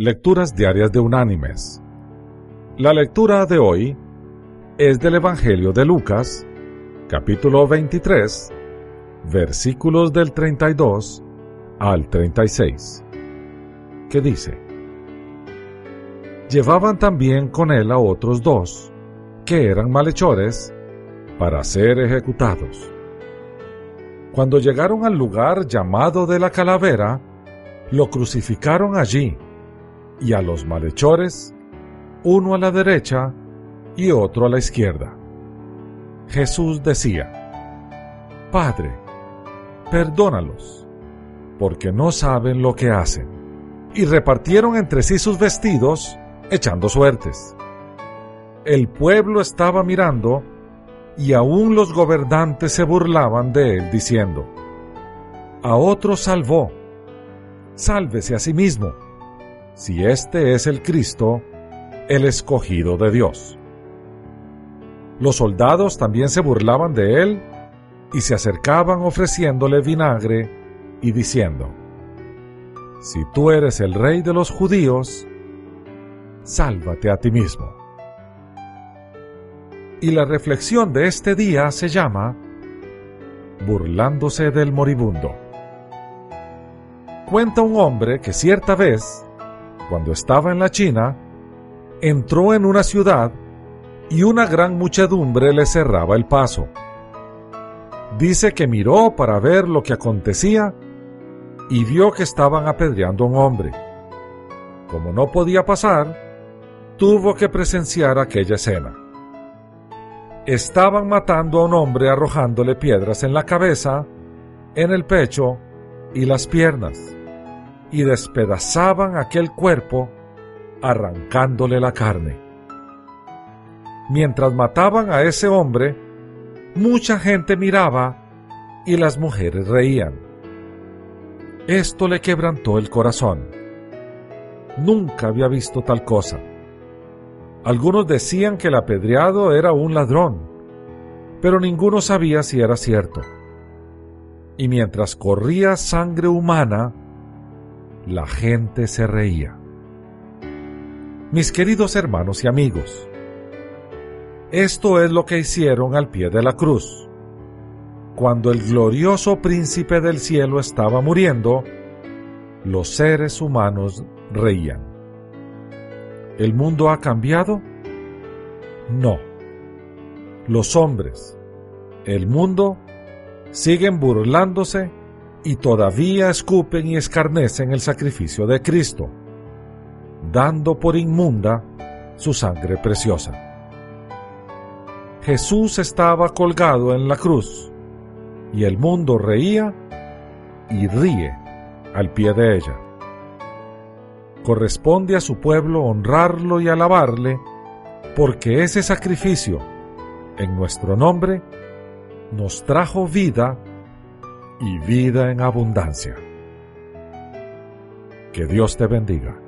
Lecturas Diarias de Unánimes. La lectura de hoy es del Evangelio de Lucas, capítulo 23, versículos del 32 al 36, que dice, Llevaban también con él a otros dos, que eran malhechores, para ser ejecutados. Cuando llegaron al lugar llamado de la calavera, lo crucificaron allí y a los malhechores, uno a la derecha y otro a la izquierda. Jesús decía, Padre, perdónalos, porque no saben lo que hacen. Y repartieron entre sí sus vestidos, echando suertes. El pueblo estaba mirando, y aún los gobernantes se burlaban de él, diciendo, A otro salvó, sálvese a sí mismo si este es el Cristo, el escogido de Dios. Los soldados también se burlaban de él y se acercaban ofreciéndole vinagre y diciendo, Si tú eres el rey de los judíos, sálvate a ti mismo. Y la reflexión de este día se llama Burlándose del moribundo. Cuenta un hombre que cierta vez cuando estaba en la China, entró en una ciudad y una gran muchedumbre le cerraba el paso. Dice que miró para ver lo que acontecía y vio que estaban apedreando a un hombre. Como no podía pasar, tuvo que presenciar aquella escena. Estaban matando a un hombre arrojándole piedras en la cabeza, en el pecho y las piernas y despedazaban aquel cuerpo arrancándole la carne. Mientras mataban a ese hombre, mucha gente miraba y las mujeres reían. Esto le quebrantó el corazón. Nunca había visto tal cosa. Algunos decían que el apedreado era un ladrón, pero ninguno sabía si era cierto. Y mientras corría sangre humana, la gente se reía. Mis queridos hermanos y amigos, esto es lo que hicieron al pie de la cruz. Cuando el glorioso príncipe del cielo estaba muriendo, los seres humanos reían. ¿El mundo ha cambiado? No. Los hombres, el mundo, siguen burlándose y todavía escupen y escarnecen el sacrificio de Cristo, dando por inmunda su sangre preciosa. Jesús estaba colgado en la cruz, y el mundo reía y ríe al pie de ella. Corresponde a su pueblo honrarlo y alabarle, porque ese sacrificio, en nuestro nombre, nos trajo vida y vida en abundancia. Que Dios te bendiga.